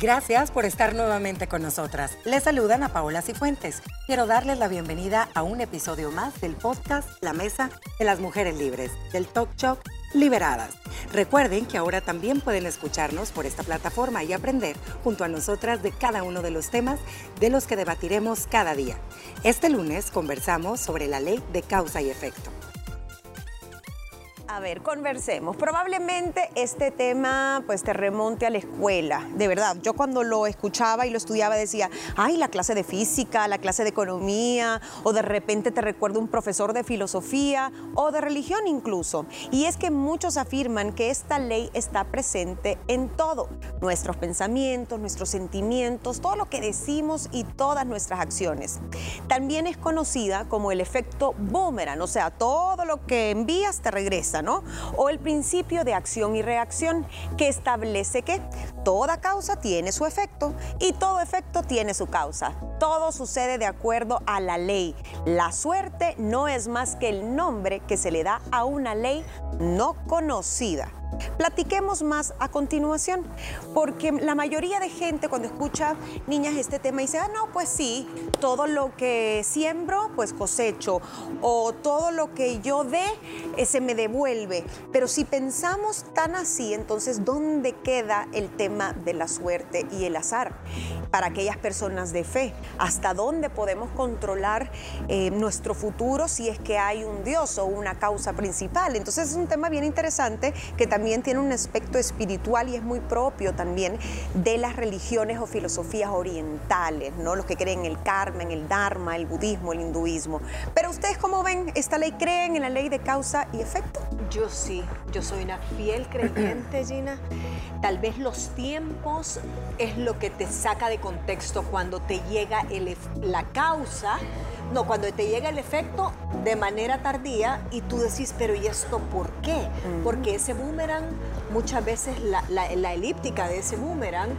Gracias por estar nuevamente con nosotras. Les saludan a Paola Cifuentes. Quiero darles la bienvenida a un episodio más del podcast La Mesa de las Mujeres Libres, del Talk Show Liberadas. Recuerden que ahora también pueden escucharnos por esta plataforma y aprender junto a nosotras de cada uno de los temas de los que debatiremos cada día. Este lunes conversamos sobre la ley de causa y efecto. A ver, conversemos. Probablemente este tema pues te remonte a la escuela. De verdad, yo cuando lo escuchaba y lo estudiaba decía, ay, la clase de física, la clase de economía, o de repente te recuerdo un profesor de filosofía o de religión incluso. Y es que muchos afirman que esta ley está presente en todo, nuestros pensamientos, nuestros sentimientos, todo lo que decimos y todas nuestras acciones. También es conocida como el efecto boomerang, o sea, todo lo que envías te regresa. O el principio de acción y reacción, que establece que toda causa tiene su efecto y todo efecto tiene su causa. Todo sucede de acuerdo a la ley. La suerte no es más que el nombre que se le da a una ley no conocida. Platiquemos más a continuación, porque la mayoría de gente cuando escucha, niñas, este tema dice, ah, no, pues sí, todo lo que siembro, pues cosecho, o todo lo que yo dé, eh, se me devuelve. Pero si pensamos tan así, entonces, ¿dónde queda el tema de la suerte y el azar? Para aquellas personas de fe, ¿hasta dónde podemos controlar eh, nuestro futuro si es que hay un Dios o una causa principal? Entonces es un tema bien interesante que también tiene un aspecto espiritual y es muy propio también de las religiones o filosofías orientales, ¿no? Los que creen en el karma, en el dharma, el budismo, el hinduismo. Pero ustedes cómo ven esta ley, creen en la ley de causa y efecto? Yo sí, yo soy una fiel creyente, Gina. Tal vez los tiempos es lo que te saca de contexto cuando te llega el, la causa no, cuando te llega el efecto de manera tardía y tú decís, pero ¿y esto por qué? Porque ese boomerang, muchas veces la, la elíptica de ese boomerang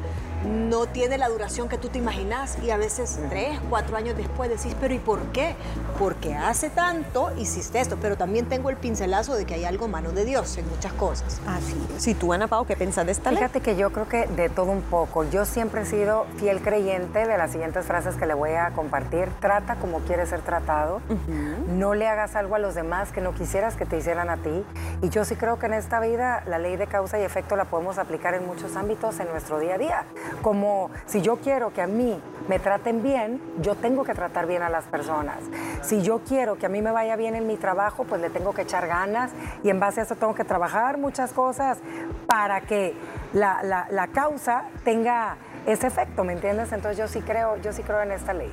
no tiene la duración que tú te imaginas y a veces tres, cuatro años después decís, pero ¿y por qué? Porque hace tanto hiciste esto, pero también tengo el pincelazo de que hay algo mano de Dios en muchas cosas. Así Si tú, Ana Pau, ¿qué pensás de esta Fíjate que yo creo que de todo un poco. Yo siempre he sido fiel creyente de las siguientes frases que le voy a compartir. Trata como quieres ser tratado. No le hagas algo a los demás que no quisieras que te hicieran a ti. Y yo sí creo que en esta vida la ley de causa y efecto la podemos aplicar en muchos ámbitos en nuestro día a día como si yo quiero que a mí me traten bien, yo tengo que tratar bien a las personas. Si yo quiero que a mí me vaya bien en mi trabajo, pues le tengo que echar ganas y en base a eso tengo que trabajar muchas cosas para que la, la causa tenga ese efecto, ¿me entiendes? Entonces yo sí creo, yo sí creo en esta ley.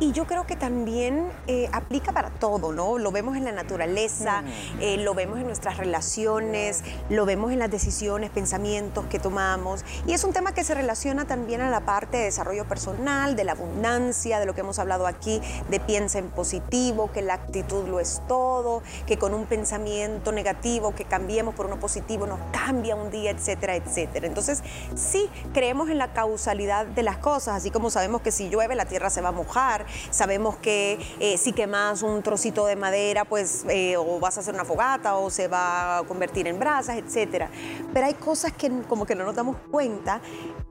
Y yo creo que también eh, aplica para todo, ¿no? Lo vemos en la naturaleza, eh, lo vemos en nuestras relaciones, lo vemos en las decisiones, pensamientos que tomamos. Y es un tema que se relaciona también a la parte de desarrollo personal, de la abundancia, de lo que hemos hablado aquí, de piensa en positivo, que la actitud lo es todo, que con un pensamiento negativo que cambiemos por uno positivo nos cambia un día, etcétera, etcétera. Entonces, sí creemos en la causalidad de las cosas, así como sabemos que si llueve la tierra se va a mojar sabemos que eh, si quemas un trocito de madera, pues eh, o vas a hacer una fogata o se va a convertir en brasas, etcétera. Pero hay cosas que como que no nos damos cuenta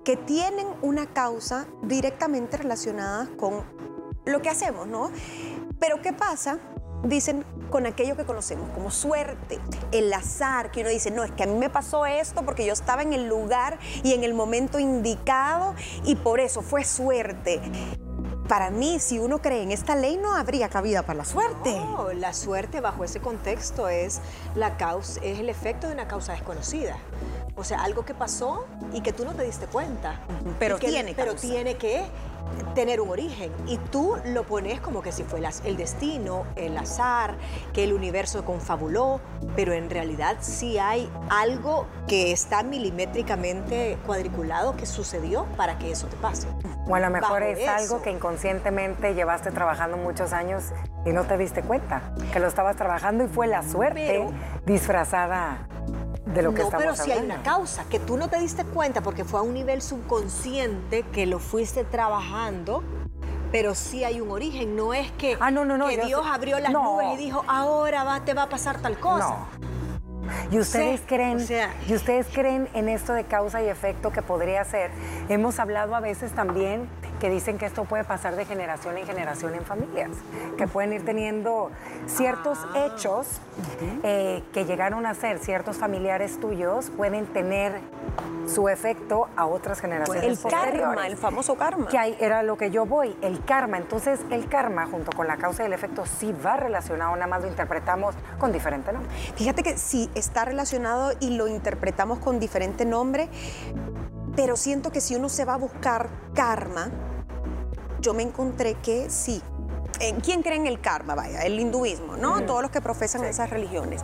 que tienen una causa directamente relacionada con lo que hacemos, ¿no? Pero ¿qué pasa? Dicen con aquello que conocemos como suerte, el azar, que uno dice, no, es que a mí me pasó esto porque yo estaba en el lugar y en el momento indicado y por eso fue suerte para mí, si uno cree en esta ley, no habría cabida para la suerte. No, la suerte bajo ese contexto es, la causa, es el efecto de una causa desconocida. O sea, algo que pasó y que tú no te diste cuenta. Pero tiene Pero tiene que tener un origen y tú lo pones como que si fue el destino, el azar, que el universo confabuló, pero en realidad sí hay algo que está milimétricamente cuadriculado que sucedió para que eso te pase. O a lo mejor es algo que inconscientemente llevaste trabajando muchos años y no te diste cuenta, que lo estabas trabajando y fue la suerte disfrazada de lo que no, pero si hay una causa que tú no te diste cuenta porque fue a un nivel subconsciente que lo fuiste trabajando pero sí hay un origen. No es que, ah, no, no, no, que Dios abrió las nubes y dijo, ahora va, te va a pasar tal cosa. Y ustedes Sí, creen, o sea- y ustedes creen en esto de causa y efecto que podría ser. Hemos hablado a veces también que dicen que esto puede pasar de generación en generación en familias, que pueden ir teniendo ciertos Ah. hechos eh, que llegaron a ser ciertos familiares tuyos, pueden tener su efecto a otras generaciones El karma, el famoso karma. Que ahí era lo que yo voy, el karma. Entonces, el karma, junto con la causa y el efecto, sí va relacionado, nada más lo interpretamos con diferente nombre. Fíjate que sí está relacionado y lo interpretamos con diferente nombre, pero siento que si uno se va a buscar karma, yo me encontré que sí. ¿En ¿Quién cree en el karma? Vaya, el hinduismo, ¿no? Todos los que profesan esas religiones.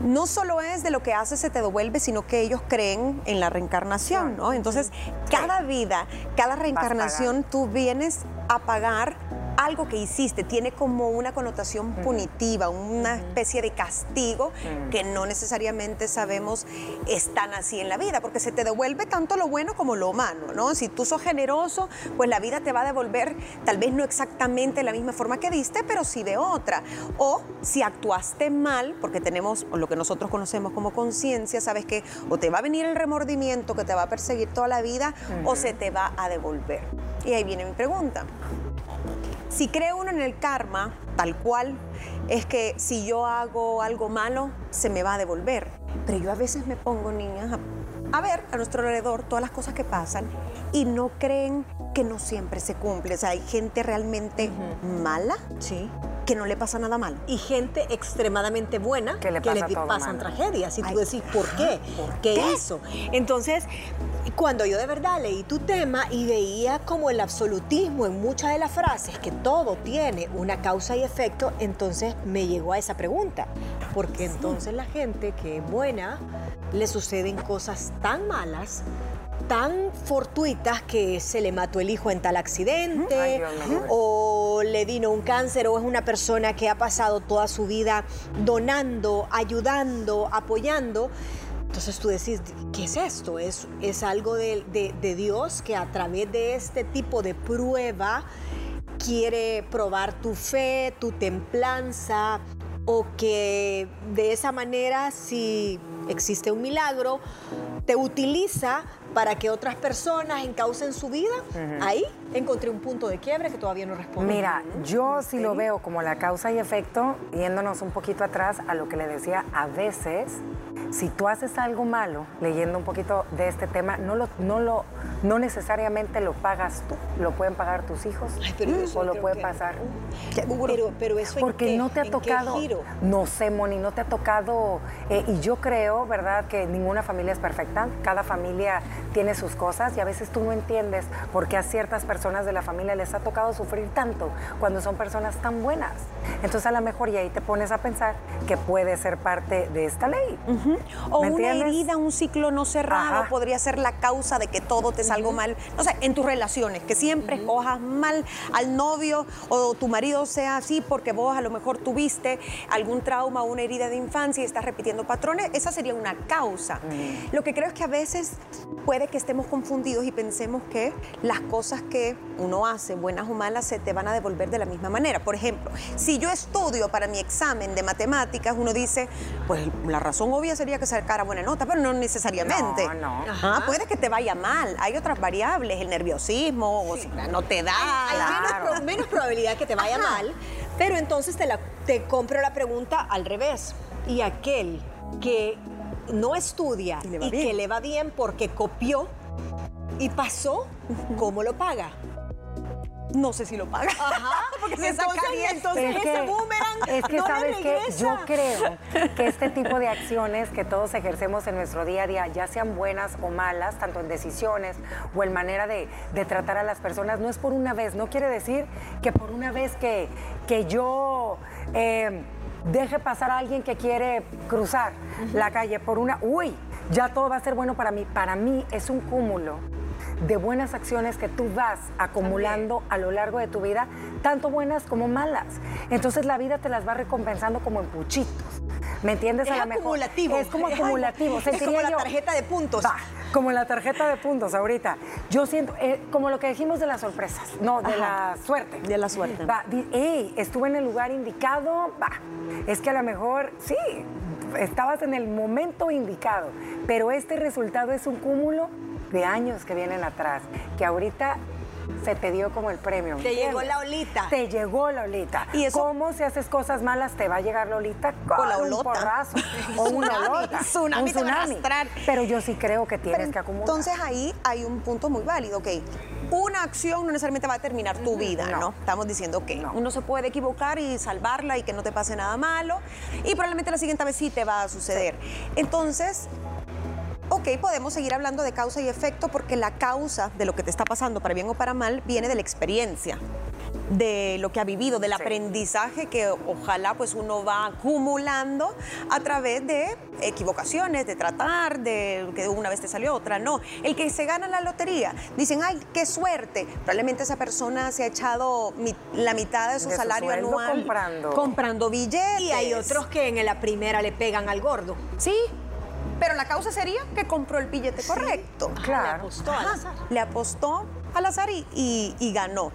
No solo es de lo que haces se te devuelve, sino que ellos creen en la reencarnación, ¿no? Entonces, cada vida, cada reencarnación, tú vienes a pagar algo que hiciste, tiene como una connotación punitiva, una especie de castigo que no necesariamente sabemos están así en la vida, porque se te devuelve tanto lo bueno como lo malo, ¿no? Si tú sos generoso, pues la vida te va a devolver tal vez no exactamente de la misma forma que diste, pero sí de otra. O si actuaste mal, porque tenemos lo que nosotros conocemos como conciencia, sabes que o te va a venir el remordimiento que te va a perseguir toda la vida o se te va a devolver. Y ahí viene mi pregunta. Si cree uno en el karma, tal cual, es que si yo hago algo malo, se me va a devolver. Pero yo a veces me pongo, niñas, a, a ver a nuestro alrededor todas las cosas que pasan y no creen que no siempre se cumple. O sea, hay gente realmente mala Sí. que no le pasa nada malo. y gente extremadamente buena Que le pasa todo pasan mal. tragedias. Y tú decís, ¿por qué? ¿Qué, hizo? Entonces, cuando yo de verdad leí tu tema y veía como el absolutismo en muchas de las frases, que todo tiene una causa y efecto, entonces me llegó a esa pregunta. Porque entonces la gente que es buena, le suceden cosas tan malas tan fortuitas que se le mató el hijo en tal accidente Ay, Dios o le vino un cáncer o es una persona que ha pasado toda su vida donando, ayudando, apoyando. Entonces tú decís, ¿qué es esto? ¿Es, es algo de, de- de Dios que a través de este tipo de prueba quiere probar tu fe, tu templanza, o que de esa manera, si existe un milagro, te utiliza para que otras personas encaucen su vida. Ahí encontré un punto de quiebre que todavía no responde. Mira, yo sí lo veo como la causa y efecto, yéndonos un poquito atrás a lo que le decía, a veces, si tú haces algo malo, leyendo un poquito de este tema, no lo, no lo, no necesariamente lo pagas tú, lo pueden pagar tus hijos Ay, pero eso o lo puede que- pasar. Pero, pero eso Porque qué- no te ha tocado, no sé, Moni, no te ha tocado, eh, y yo creo, ¿verdad?, que ninguna familia es perfecta, cada familia tiene sus cosas y a veces tú no entiendes por qué a ciertas personas de la familia les ha tocado sufrir tanto cuando son personas tan buenas. Entonces a lo mejor y ahí te pones a pensar que puede ser parte de esta ley. O ¿Me una entiendes? herida, un ciclo no cerrado Ajá. podría ser la causa de que todo te salga mal. No sé, en tus relaciones, que siempre escojas mal al novio o tu marido sea así porque vos a lo mejor tuviste algún trauma o una herida de infancia y estás repitiendo patrones, esa sería una causa. Lo que creo es que a veces puede que estemos confundidos y pensemos que las cosas que uno hace, buenas o malas, se te van a devolver de la misma manera. Por ejemplo, si yo estudio para mi examen de matemáticas, uno dice, pues la razón obvia sería que sacara buena nota, pero no necesariamente. No, no. Ajá, puede que te vaya mal. Hay otras variables, el nerviosismo, o sea, no te da. Hay menos, Claro. menos probabilidad que te vaya Ajá. mal, pero entonces te, la, te compro la pregunta al revés. Y aquel que no estudia Y que le va bien porque copió y pasó, ¿cómo lo paga? No sé si lo paga. Ajá, Porque se entonces, sacaría entonces Es ese que- boomerang Es que no sabes que yo creo que este tipo de acciones que todos ejercemos en nuestro día a día, ya sean buenas o malas, tanto en decisiones o en manera de, de tratar a las personas, no es por una vez. No quiere decir que por una vez que, que yo eh, deje pasar a alguien que quiere cruzar la calle por una, uy, ya todo va a ser bueno para mí. Para mí es un cúmulo de buenas acciones que tú vas acumulando a lo largo de tu vida, tanto buenas como malas. Entonces la vida te las va recompensando como en puchitos. ¿Me entiendes? Es a mejor? acumulativo. Es como acumulativo. es como la tarjeta de puntos. Va, como la tarjeta de puntos ahorita. Yo siento, eh, como lo que dijimos de las sorpresas, no, de la suerte. De la suerte. Va, di- ey, estuve en el lugar indicado, va. Es que a lo mejor, sí, estabas en el momento indicado, pero este resultado es un cúmulo de años que vienen atrás, que ahorita se te dio como el premio. Te llegó la olita. Te llegó la olita. ¿Y eso? ¿Cómo si haces cosas malas te va a llegar la olita? Con la olota. Un porrazo. o una olota. Tsunami, un tsunami. Pero yo sí creo que tienes que acumular. Entonces ahí hay un punto muy válido, ok. Una acción no necesariamente va a terminar tu vida, ¿no? Estamos diciendo que uno se puede equivocar y salvarla y que no te pase nada malo. Y probablemente la siguiente vez sí te va a suceder. Entonces, ok, podemos seguir hablando de causa y efecto porque la causa de lo que te está pasando, para bien o para mal, viene de la experiencia de lo que ha vivido, del aprendizaje que ojalá pues uno va acumulando a través de equivocaciones, de tratar, de que una vez te salió otra, no. El que se gana la lotería, dicen, ay, qué suerte. Probablemente esa persona se ha echado la mitad de su salario anual comprando. comprando billetes. Y hay otros que en la primera le pegan al gordo. Sí, pero la causa sería que compró el billete correcto. Claro. Le apostó. Le apostó al azar y, ganó.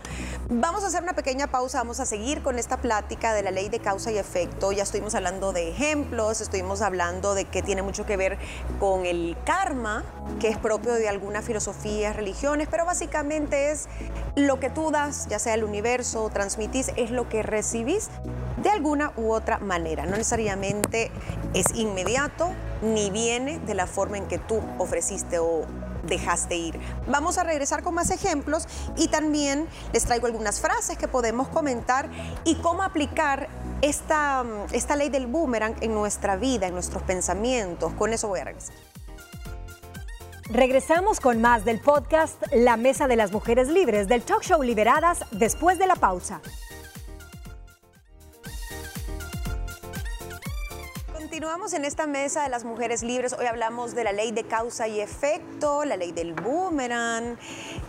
Vamos a hacer una pequeña pausa, vamos a seguir con esta plática de la ley de causa y efecto. Ya estuvimos hablando de ejemplos, estuvimos hablando de que tiene mucho que ver con el karma, que es propio de algunas filosofías, religiones, pero básicamente es lo que tú das, ya sea el universo transmitís, es lo que recibís de alguna u otra manera. No necesariamente es inmediato ni viene de la forma en que tú ofreciste o dejaste ir. Vamos a regresar con más ejemplos y también les traigo algunas frases que podemos comentar y cómo aplicar esta, esta ley del boomerang en nuestra vida, en nuestros pensamientos. Con eso voy a regresar. Regresamos con más del podcast La Mesa de las Mujeres Libres del talk show Liberadas después de la pausa. Continuamos en esta mesa de las mujeres libres. Hoy hablamos de la ley de causa y efecto, la ley del boomerang,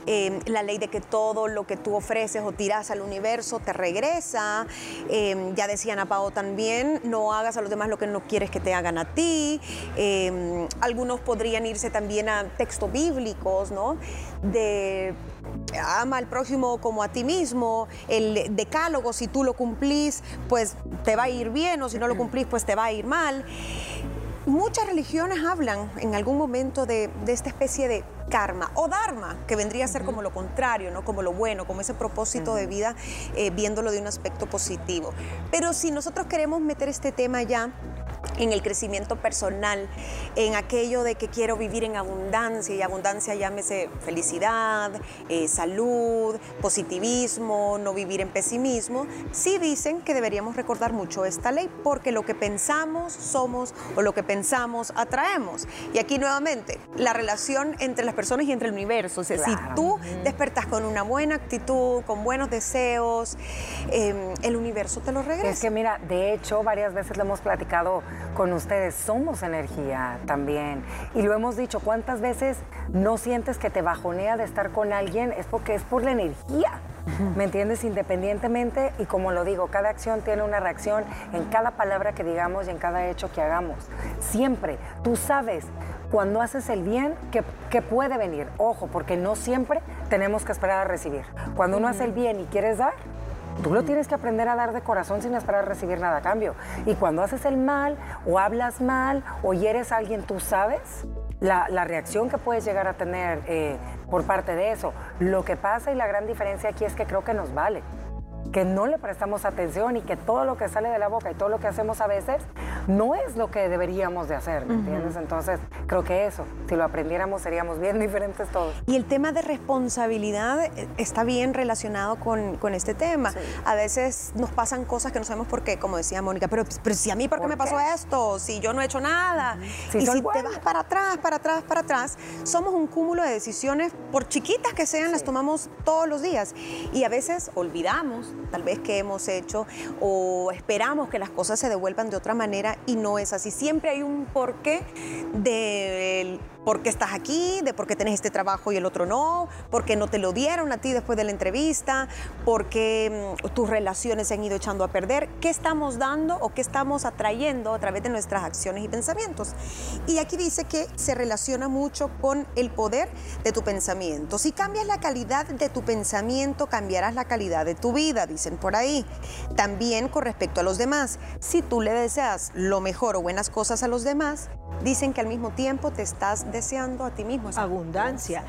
em, la ley de que todo lo que tú ofreces o tiras al universo te regresa. Em, ya decía Ana Pao también, no hagas a los demás lo que no quieres que te hagan a ti. Em, algunos podrían irse también a textos bíblicos, ¿no? De ama al próximo como a ti mismo, el decálogo, si tú lo cumplís, pues te va a ir bien, o si no lo cumplís, pues te va a ir mal. Muchas religiones hablan en algún momento de, esta especie de karma o dharma, que vendría a ser como lo contrario, ¿no? como lo bueno, como ese propósito de vida, eh, viéndolo de un aspecto positivo. Pero si nosotros queremos meter este tema ya en el crecimiento personal, en aquello de que quiero vivir en abundancia, y abundancia llámese felicidad, eh, salud, positivismo, no vivir en pesimismo, sí dicen que deberíamos recordar mucho esta ley, porque lo que pensamos somos o lo que pensamos atraemos. Y aquí nuevamente, la relación entre las personas y entre el universo, o sea, si tú despertas con una buena actitud, con buenos deseos, em, el universo te lo regresa. Es que mira, de hecho, varias veces lo hemos platicado con ustedes, somos energía también. Y lo hemos dicho, ¿cuántas veces no sientes que te bajonea de estar con alguien? Es porque es por la energía. ¿Me entiendes? Independientemente, y como lo digo, cada acción tiene una reacción en cada palabra que digamos y en cada hecho que hagamos. Siempre, tú sabes cuando haces el bien que, que puede venir. Ojo, porque no siempre tenemos que esperar a recibir. Cuando uno hace el bien y quieres dar, Tú lo tienes que aprender a dar de corazón sin esperar recibir nada a cambio. Y cuando haces el mal o hablas mal o hieres a alguien, tú sabes la, reacción que puedes llegar a tener eh, por parte de eso. Lo que pasa y la gran diferencia aquí es que creo que nos vale que no le prestamos atención y que todo lo que sale de la boca y todo lo que hacemos a veces no es lo que deberíamos de hacer, ¿me entiendes? Entonces, creo que eso, si lo aprendiéramos seríamos bien diferentes todos. Y el tema de responsabilidad eh, está bien relacionado con, con este tema. A veces nos pasan cosas que no sabemos por qué, como decía Mónica, pero, pero si a mí, ¿por qué me pasó esto? Si yo no he hecho nada. y si te vas para atrás, para atrás, para atrás, somos un cúmulo de decisiones, por chiquitas que sean, las tomamos todos los días. Y a veces olvidamos tal vez que hemos hecho o esperamos que las cosas se devuelvan de otra manera y no es así. Siempre hay un porqué del por qué estás aquí, de por qué tenés este trabajo y el otro no, por qué no te lo dieron a ti después de la entrevista, por qué mm, tus relaciones se han ido echando a perder, qué estamos dando o qué estamos atrayendo a través de nuestras acciones y pensamientos. Y aquí dice que se relaciona mucho con el poder de tu pensamiento. Si cambias la calidad de tu pensamiento, cambiarás la calidad de tu vida, dicen por ahí. También con respecto a los demás, si tú le deseas lo mejor o buenas cosas a los demás, dicen que al mismo tiempo te estás deseando a ti mismo. Abundancia.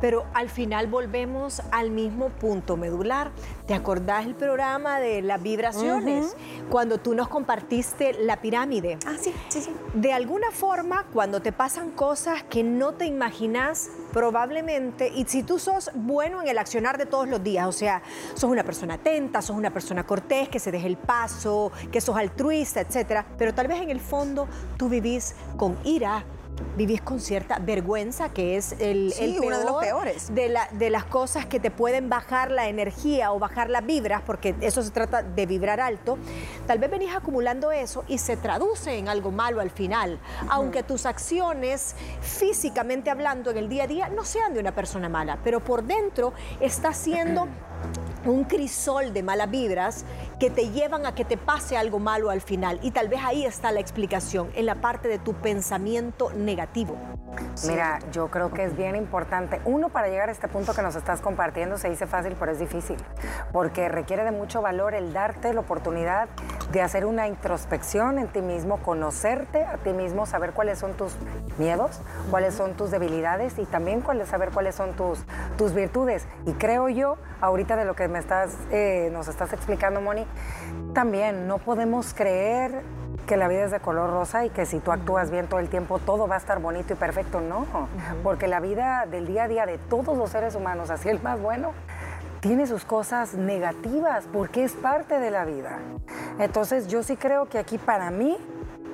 Pero al final volvemos al mismo punto medular. ¿Te acordás el programa de las vibraciones? Cuando tú nos compartiste la pirámide. Ah, sí, sí, sí. De alguna forma, cuando te pasan cosas que no te imaginas, probablemente, y si tú sos bueno en el accionar de todos los días, o sea, sos una persona atenta, sos una persona cortés, que se deje el paso, que sos altruista, etcétera, pero tal vez en el fondo tú vivís con ira, vivís con cierta vergüenza, que es el, uno de los peores. De, la, de, las cosas que te pueden bajar la energía o bajar las vibras, porque eso se trata de vibrar alto. Tal vez venís acumulando eso y se traduce en algo malo al final, aunque tus acciones, físicamente hablando, en el día a día, no sean de una persona mala, pero por dentro está siendo un crisol de malas vibras que te llevan a que te pase algo malo al final. Y tal vez ahí está la explicación, en la parte de tu pensamiento negativo. Mira, yo creo que es bien importante. Uno, para llegar a este punto que nos estás compartiendo, se dice fácil, pero es difícil. Porque requiere de mucho valor el darte la oportunidad de hacer una introspección en ti mismo, conocerte a ti mismo, saber cuáles son tus miedos, cuáles son tus debilidades y también saber cuáles son tus, tus virtudes. Y creo yo, ahorita de lo que me estás, eh, nos estás explicando, Moni, también no podemos creer que la vida es de color rosa y que si tú actúas bien todo el tiempo todo va a estar bonito y perfecto. No, porque la vida del día a día de todos los seres humanos, así el más bueno, tiene sus cosas negativas porque es parte de la vida. Entonces yo sí creo que aquí para mí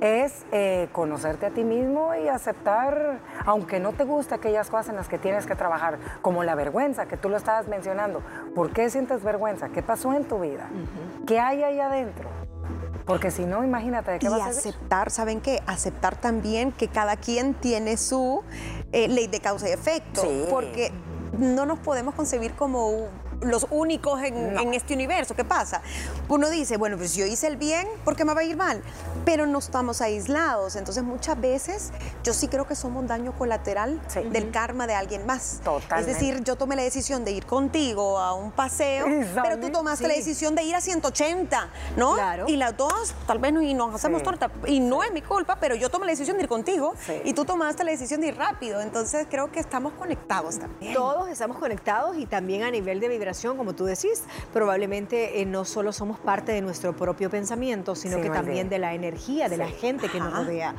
es eh, conocerte a ti mismo y aceptar, aunque no te guste aquellas cosas en las que tienes que trabajar, como la vergüenza que tú lo estabas mencionando. ¿Por qué sientes vergüenza? ¿Qué pasó en tu vida? ¿Qué hay ahí adentro? Porque si no, imagínate de qué y vas a aceptar, ¿saben qué? Aceptar también que cada quien tiene su eh, ley de causa y efecto. Porque no nos podemos concebir como los únicos en, este universo. ¿Qué pasa? Uno dice, bueno, pues yo hice el bien, ¿por qué me va a ir mal? Pero no estamos aislados. Entonces, muchas veces yo sí creo que somos daño colateral del karma de alguien más. Totalmente. Es decir, yo tomé la decisión de ir contigo a un paseo, pero tú tomaste la decisión de ir a 180, ¿no? Claro. Y las dos, tal vez, y nos hacemos torta. Y no es mi culpa, pero yo tomé la decisión de ir contigo y tú tomaste la decisión de ir rápido. Entonces, creo que estamos conectados también. Todos estamos conectados y también a nivel de vibración como tú decís, probablemente eh, no solo somos parte de nuestro propio pensamiento, sino que también de la energía de la gente que nos rodea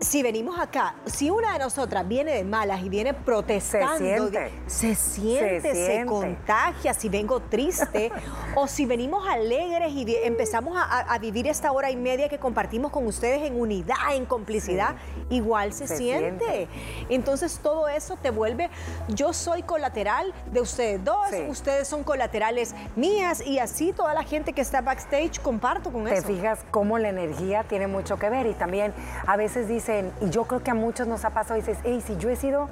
si venimos acá, si una de nosotras viene de malas y viene protestando, se siente, se, contagia, si vengo triste, o si venimos alegres y empezamos a, vivir esta hora y media que compartimos con ustedes en unidad, en complicidad, igual se, siente. Entonces todo eso te vuelve, yo soy colateral de ustedes dos, ustedes son colaterales mías y así toda la gente que está backstage comparto con eso. Te fijas cómo la energía tiene mucho que ver y también a veces dice y yo creo que a muchos nos ha pasado, dices, hey, si yo he sido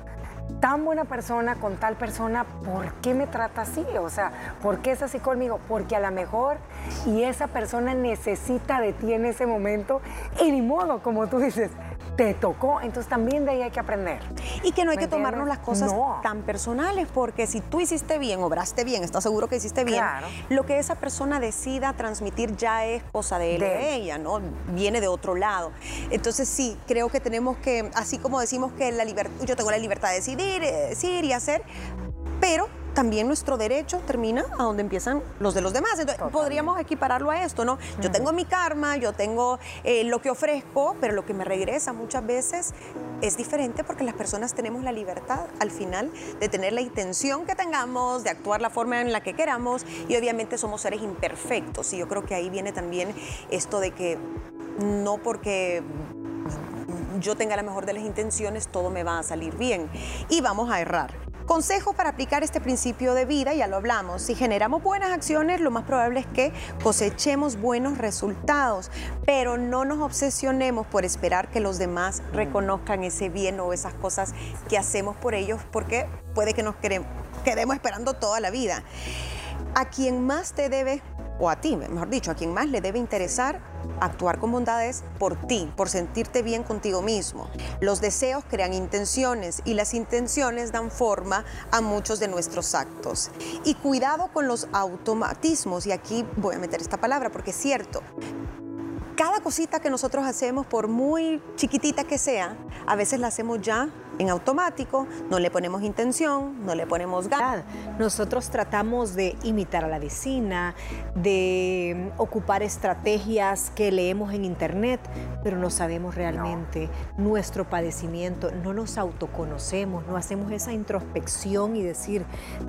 tan buena persona con tal persona, ¿por qué me trata así? O sea, ¿por qué es así conmigo? Porque a lo mejor y esa persona necesita de ti en ese momento y ni modo, como tú dices, te tocó, entonces también de ahí hay que aprender. Y que no hay que tomarnos las cosas tan personales, porque si tú hiciste bien, obraste bien, estás seguro que hiciste bien, lo que esa persona decida transmitir ya es cosa de él o de ella, ¿no? Viene de otro lado. Entonces sí, creo que tenemos que, así como decimos que la yo tengo la libertad de decidir, eh, decir y hacer, pero también nuestro derecho termina a donde empiezan los de los demás. Entonces, podríamos equipararlo a esto, ¿no? Yo tengo mi karma, yo tengo eh, lo que ofrezco, pero lo que me regresa muchas veces es diferente porque las personas tenemos la libertad al final de tener la intención que tengamos, de actuar la forma en la que queramos y obviamente somos seres imperfectos y yo creo que ahí viene también esto de que no porque yo tenga la mejor de las intenciones, todo me va a salir bien. Y vamos a errar Consejos para aplicar este principio de vida, ya lo hablamos. Si generamos buenas acciones, lo más probable es que cosechemos buenos resultados, pero no nos obsesionemos por esperar que los demás mm. reconozcan ese bien o esas cosas que hacemos por ellos, porque puede que nos quedemos esperando toda la vida. A quien más te debe a ti, mejor dicho, a quien más le debe interesar actuar con bondades por ti, por sentirte bien contigo mismo. Los deseos crean intenciones y las intenciones dan forma a muchos de nuestros actos. Y cuidado con los automatismos, y aquí voy a meter esta palabra porque es cierto, cada cosita que nosotros hacemos, por muy chiquitita que sea, a veces la hacemos ya en automático, no le ponemos intención, no le ponemos ganas. Nosotros tratamos de imitar a la vecina, de ocupar estrategias que leemos en internet, pero no sabemos realmente nuestro padecimiento, no nos autoconocemos, no hacemos esa introspección y decir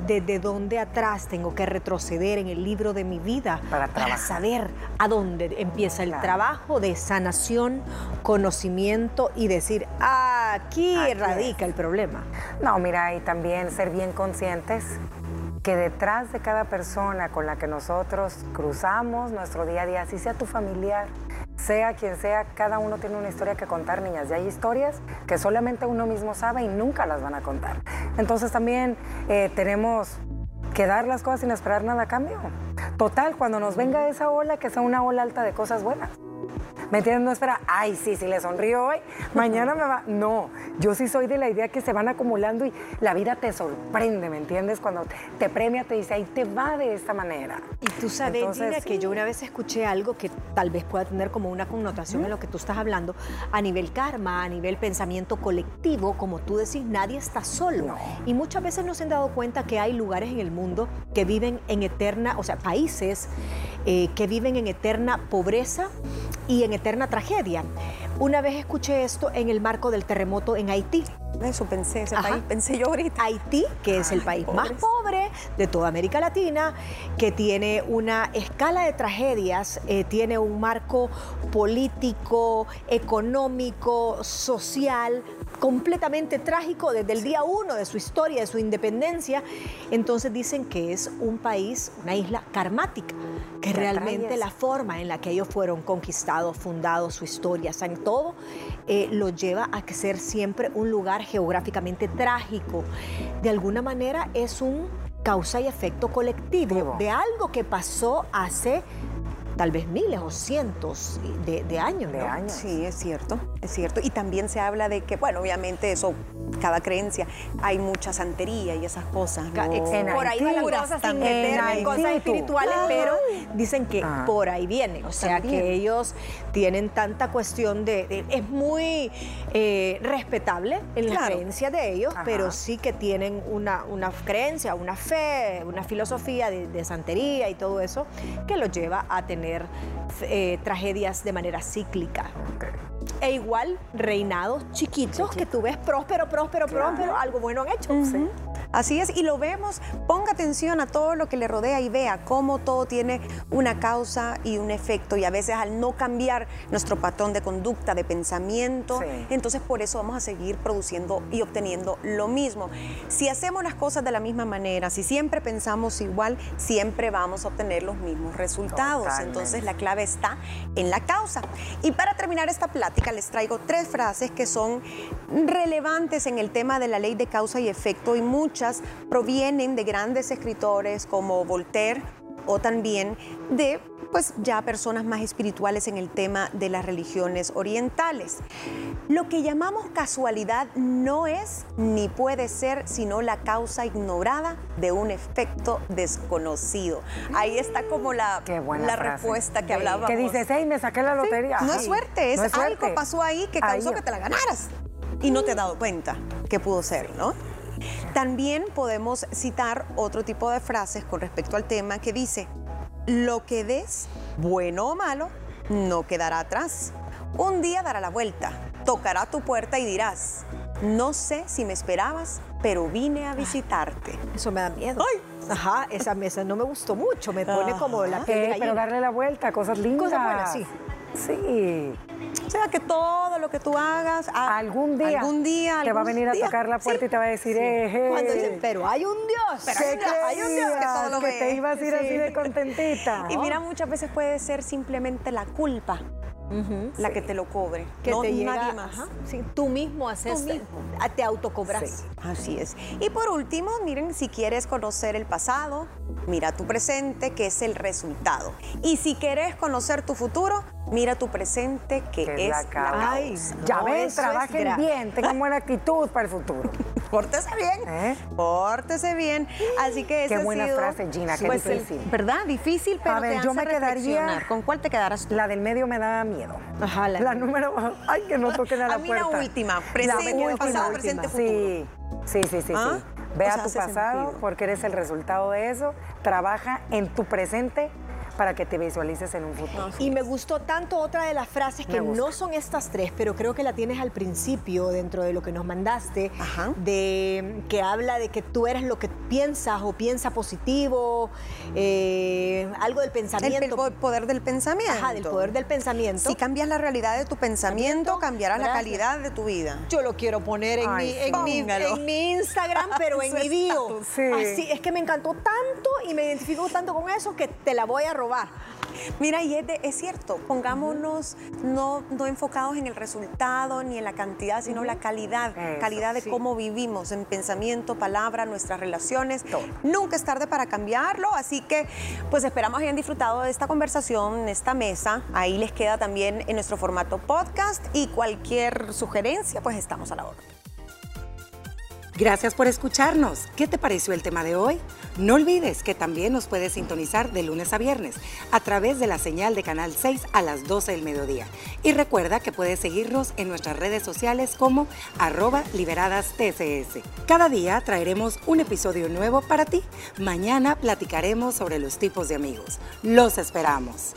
desde dónde atrás tengo que retroceder en el libro de mi vida para, saber a dónde empieza el trabajo de sanación, conocimiento y decir, aquí, aquí el problema. No, mira, y también ser bien conscientes que detrás de cada persona con la que nosotros cruzamos nuestro día a día, si sea tu familiar, sea quien sea, cada uno tiene una historia que contar, niñas. Y hay historias que solamente uno mismo sabe y nunca las van a contar. Entonces también eh, tenemos que dar las cosas sin esperar nada a cambio. Total, cuando nos venga esa ola, que sea una ola alta de cosas buenas. ¿Me entiendes? No espera, ay, sí, si le sonrío hoy, mañana me va. No, yo sí soy de la idea que se van acumulando y la vida te sorprende, ¿me entiendes? Cuando te premia, te dice, ahí te va de esta manera. Y tú sabes, Gina, que yo una vez escuché algo que tal vez pueda tener como una connotación en lo que tú estás hablando, a nivel karma, a nivel pensamiento colectivo, como tú decís, nadie está solo. Y muchas veces nos han dado cuenta que hay lugares en el mundo que viven en eterna, o sea, países eh, que viven en eterna pobreza y en eterna tragedia. Una vez escuché esto en el marco del terremoto en Haití. Eso pensé, ese país, pensé yo ahorita. Haití, que es el país más pobre de toda América Latina, que tiene una escala de tragedias, eh, tiene un marco político, económico, social, completamente trágico desde el día uno de su historia, de su independencia. Entonces dicen que es un país, una isla karmática, que realmente la forma en la que ellos fueron conquistados, fundados, su historia, saben todo, eh, lo lleva a ser siempre un lugar geográficamente trágico. De alguna manera es un causa y efecto colectivo de algo que pasó hace tal vez miles o cientos de, años. De años. Sí, es cierto, es cierto. Y también se habla de que, bueno, obviamente eso, cada creencia, hay mucha santería y esas cosas. por ahí van las cosas sin meter cosas espirituales, pero dicen que ah. por ahí viene. O sea, que ellos tienen tanta cuestión de... es muy eh, respetable en la creencia de ellos, pero sí que tienen una, una creencia, una fe, una filosofía de santería y todo eso que los lleva a tener eh, tragedias de manera cíclica. E igual reinados chiquitos que tú ves próspero, próspero, próspero, algo bueno han hecho. Así es, y lo vemos, ponga atención a todo lo que le rodea y vea cómo todo tiene una causa y un efecto. Y a veces al no cambiar nuestro patrón de conducta, de pensamiento, entonces por eso vamos a seguir produciendo y obteniendo lo mismo. Si hacemos las cosas de la misma manera, si siempre pensamos igual, siempre vamos a obtener los mismos resultados. Entonces la clave está en la causa. Y para terminar esta plática les traigo tres frases que son relevantes en el tema de la ley de causa y efecto y muchas provienen de grandes escritores como Voltaire o también de pues ya personas más espirituales en el tema de las religiones orientales. Lo que llamamos casualidad no es ni puede ser sino la causa ignorada de un efecto desconocido. Ahí está como la, la respuesta que hablábamos. Que dices, hey, me saqué la lotería. no es suerte, es, algo pasó ahí que causó que te la ganaras y no te has dado cuenta que pudo ser, ¿no? También podemos citar otro tipo de frases con respecto al tema que dice, lo que des, bueno o malo, no quedará atrás. Un día dará la vuelta, tocará tu puerta y dirás, no sé si me esperabas, pero vine a visitarte. Eso me da miedo. ¡Ay! Ajá, esa mesa no me gustó mucho, me pone como la piel Pero darle la vuelta, cosas lindas. Cosas buenas, sí. Sí. O sea, que todo lo que tú hagas, Algún día. algún día, Te va a venir a tocar la puerta sí. y te va a decir, eh, Cuando eh, dicen, pero hay un Dios. Pero ¿qué hay un Dios, hay un Dios que todo lo que ve. te ibas a ir así Sí. de contentita. Y mira, muchas veces puede ser simplemente la culpa la que te lo cobre, que no te llega, nadie más. ajá, sí, tú mismo haces, Tú mismo. te autocobras. Sí. Así es. Y por último, miren, si quieres conocer el pasado, mira tu presente, que es el resultado. Y si quieres conocer tu futuro, mira tu presente, que Que es la causa. Ay, Ya no, ven, trabajen bien, tengan buena actitud para el futuro. Pórtese bien, ¿Eh? pórtese bien. Así que Qué ese ha buena sido, frase, Gina, qué pues, difícil. ¿Verdad? Difícil, pero A ver, te yo hace me quedaría-. ¿Con cuál te quedarás tú? La del medio me da miedo. Ajá, la- La número, ay, que no toquen a la A mí la puerta. última, presente, última, pasado, última. presente, Sí, sí, sí, sí. ¿Ah? sí. Ve O a tu pasado sentido. porque eres el resultado de eso. Trabaja en tu presente para que te visualices en un futuro. Y me gustó tanto otra de las frases que no son estas tres, pero creo que la tienes al principio dentro de lo que nos mandaste, Ajá. de que habla de que tú eres lo que piensas o piensa positivo, eh, algo del El, pensamiento. po- poder del pensamiento. Ajá, del poder del pensamiento. Si cambias la realidad de tu pensamiento, cambiarás la calidad de tu vida. Yo lo quiero poner en, Ay, mi, en, mi, en mi Instagram, pero en mi bio. Sí. Así, es que me encantó tanto y me identifico tanto con eso que te la voy a robar. Mira, y es, de- es cierto, pongámonos no, no enfocados en el resultado ni en la cantidad, sino la calidad, Eso, calidad de sí. cómo vivimos en pensamiento, palabra, nuestras relaciones. Todo. Nunca es tarde para cambiarlo, así que pues esperamos hayan disfrutado de esta conversación, esta mesa. Ahí les queda también en nuestro formato podcast y cualquier sugerencia, pues estamos a la orden. Gracias por escucharnos. ¿Qué te pareció el tema de hoy? No olvides que también nos puedes sintonizar de lunes a viernes a través de la señal de Canal 6 a las 12 del mediodía. Y recuerda que puedes seguirnos en nuestras redes sociales como arroba liberadas TCS. Cada día traeremos un episodio nuevo para ti. Mañana platicaremos sobre los tipos de amigos. Los esperamos.